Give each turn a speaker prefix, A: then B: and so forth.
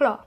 A: Cló.